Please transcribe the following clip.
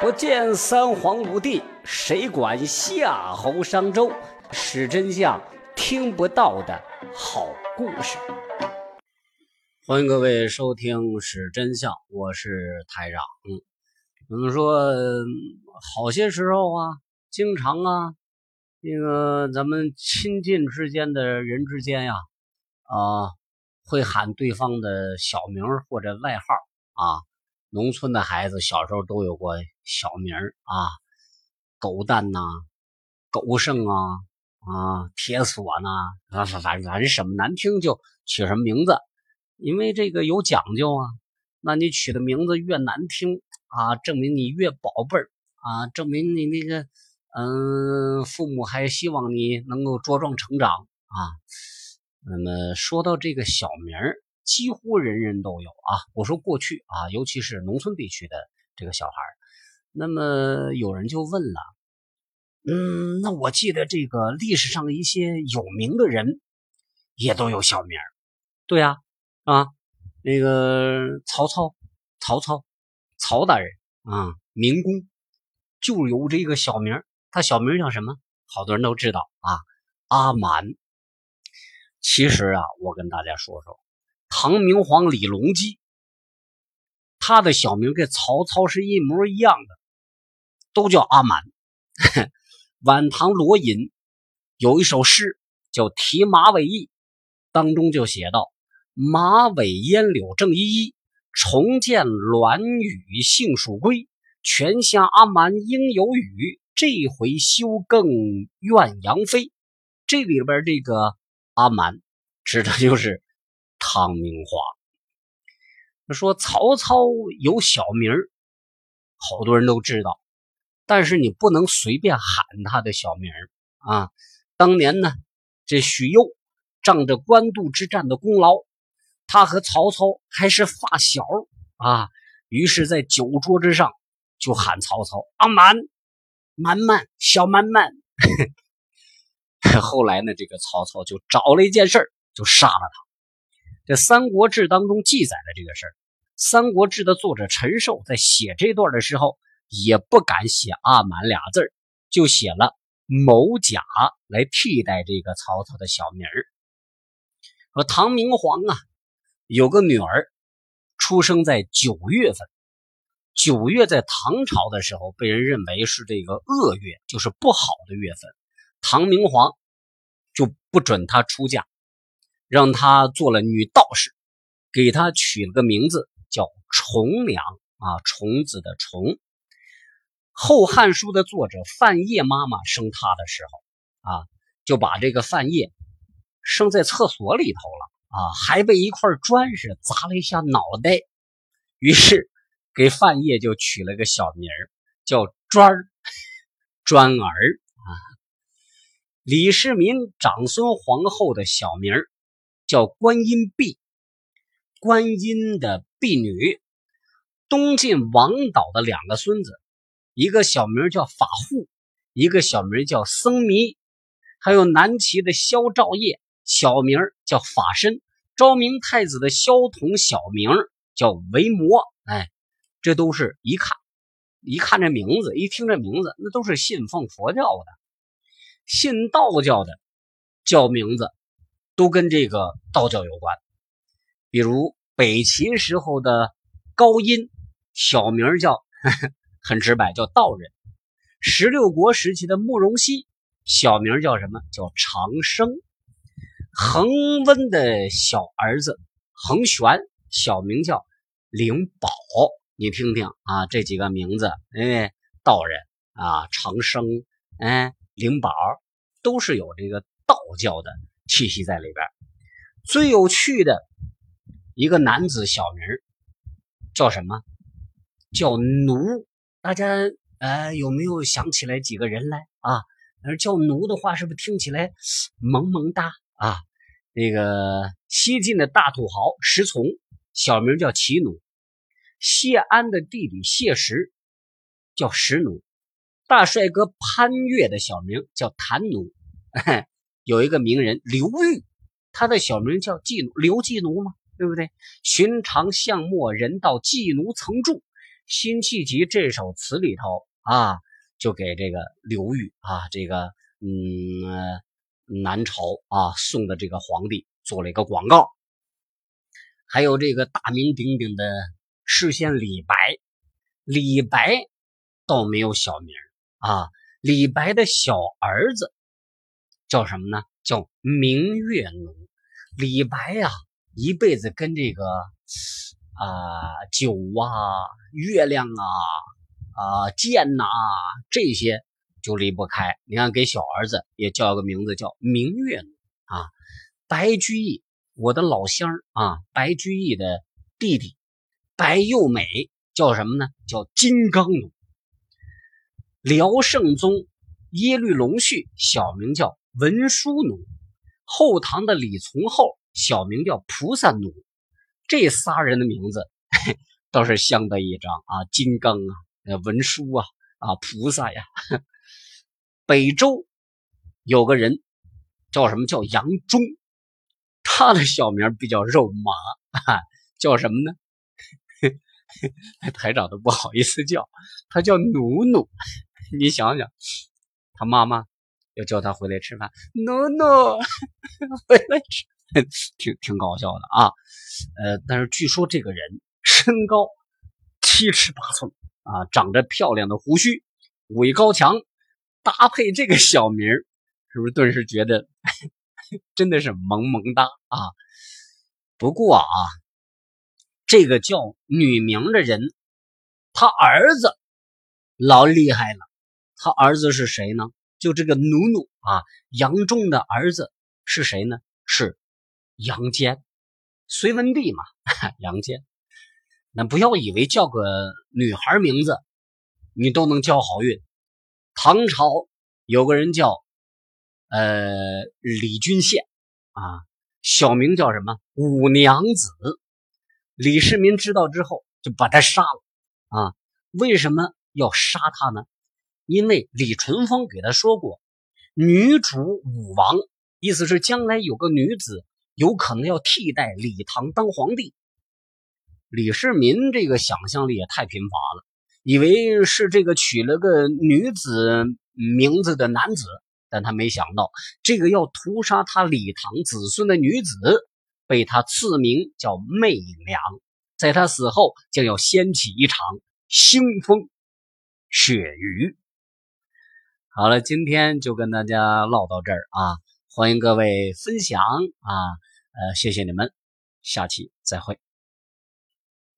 不见三皇五帝，谁管夏侯商周？史真相，听不到的好故事。欢迎各位收听《史真相》，我是台长。怎么说？好些时候啊，经常啊，那个咱们亲近之间的人之间呀，啊，会喊对方的小名或者外号啊。农村的孩子小时候都有过小名啊，狗蛋呐，狗剩啊，啊，铁锁呐，反反反正什么难听就取什么名字，因为这个有讲究啊。那你取的名字越难听啊，证明你越宝贝儿啊，证明你那个嗯，父母还希望你能够茁壮成长啊。那么说到这个小名儿。几乎人人都有啊！我说过去啊，尤其是农村地区的这个小孩那么有人就问了，嗯，那我记得这个历史上的一些有名的人也都有小名对呀，啊，那个曹操，曹操，曹大人啊，明公就有这个小名他小名叫什么？好多人都知道啊，阿满。其实啊，我跟大家说说。唐明皇李隆基，他的小名跟曹操是一模一样的，都叫阿满。晚唐罗隐有一首诗叫《题马尾驿》，当中就写道：“马尾烟柳正依依，重见鸾羽杏树归。泉下阿满应有雨，这回休更怨杨飞。”这里边这个阿蛮指的就是。唐明皇说：“曹操有小名儿好多人都知道，但是你不能随便喊他的小名儿啊。当年呢，这许攸仗着官渡之战的功劳，他和曹操还是发小啊，于是，在酒桌之上就喊曹操阿满，满满小满满。后来呢，这个曹操就找了一件事就杀了他。”这《三国志》当中记载了这个事儿，《三国志》的作者陈寿在写这段的时候，也不敢写“阿满”俩字就写了“某甲”来替代这个曹操的小名儿。说唐明皇啊，有个女儿，出生在九月份。九月在唐朝的时候，被人认为是这个恶月，就是不好的月份。唐明皇就不准她出嫁。让她做了女道士，给她取了个名字叫重娘啊，虫子的虫。《后汉书》的作者范晔妈妈生她的时候啊，就把这个范晔生在厕所里头了啊，还被一块砖是砸了一下脑袋，于是给范晔就取了个小名儿叫砖儿砖儿啊。李世民长孙皇后的小名儿。叫观音婢，观音的婢女。东晋王导的两个孙子，一个小名叫法护，一个小名叫僧弥。还有南齐的萧兆业，小名叫法身。昭明太子的萧统，小名叫维摩。哎，这都是一看，一看这名字，一听这名字，那都是信奉佛教的。信道教的叫名字。都跟这个道教有关，比如北齐时候的高音，小名叫呵呵 很直白，叫道人；十六国时期的慕容熙，小名叫什么？叫长生。恒温的小儿子恒玄，小名叫灵宝。你听听啊，这几个名字，哎，道人啊，长生，哎，灵宝，都是有这个道教的。气息在里边，最有趣的一个男子小名叫什么？叫奴。大家呃有没有想起来几个人来啊？而叫奴的话，是不是听起来萌萌哒啊？那个西晋的大土豪石从，小名叫齐奴；谢安的弟弟谢石叫石奴；大帅哥潘岳的小名叫谭奴。有一个名人刘裕，他的小名叫季奴，刘季奴嘛，对不对？寻常巷陌人道季奴曾住，辛弃疾这首词里头啊，就给这个刘裕啊，这个嗯南朝啊送的这个皇帝做了一个广告。还有这个大名鼎鼎的诗仙李白，李白倒没有小名啊，李白的小儿子叫什么呢？叫明月奴。李白呀，一辈子跟这个。啊，酒啊，月亮啊，啊，剑呐，这些就离不开。你看，给小儿子也叫个名字，叫明月奴啊。白居易，我的老乡啊，白居易的弟弟白幼美叫什么呢？叫金刚奴。辽圣宗耶律隆绪小名叫文殊奴，后唐的李从厚小名叫菩萨奴。这仨人的名字 倒是相得益彰啊，金刚啊，文殊啊，啊，菩萨呀。北周有个人叫什么叫杨忠，他的小名比较肉麻，叫什么呢？台长都不好意思叫，他叫努努。你想想，他妈妈要叫他回来吃饭，努努 回来吃。挺挺搞笑的啊，呃，但是据说这个人身高七尺八寸啊，长着漂亮的胡须，武艺高强，搭配这个小名是不是顿时觉得 真的是萌萌哒啊？不过啊，这个叫女名的人，他儿子老厉害了，他儿子是谁呢？就这个努努啊，杨忠的儿子是谁呢？是。杨坚，隋文帝嘛，杨坚。那不要以为叫个女孩名字，你都能交好运。唐朝有个人叫呃李君羡啊，小名叫什么五娘子。李世民知道之后就把他杀了啊。为什么要杀他呢？因为李淳风给他说过，女主武王，意思是将来有个女子。有可能要替代李唐当皇帝，李世民这个想象力也太贫乏了，以为是这个取了个女子名字的男子，但他没想到这个要屠杀他李唐子孙的女子，被他赐名叫媚娘，在他死后将要掀起一场腥风血雨。好了，今天就跟大家唠到这儿啊。欢迎各位分享啊，呃，谢谢你们，下期再会。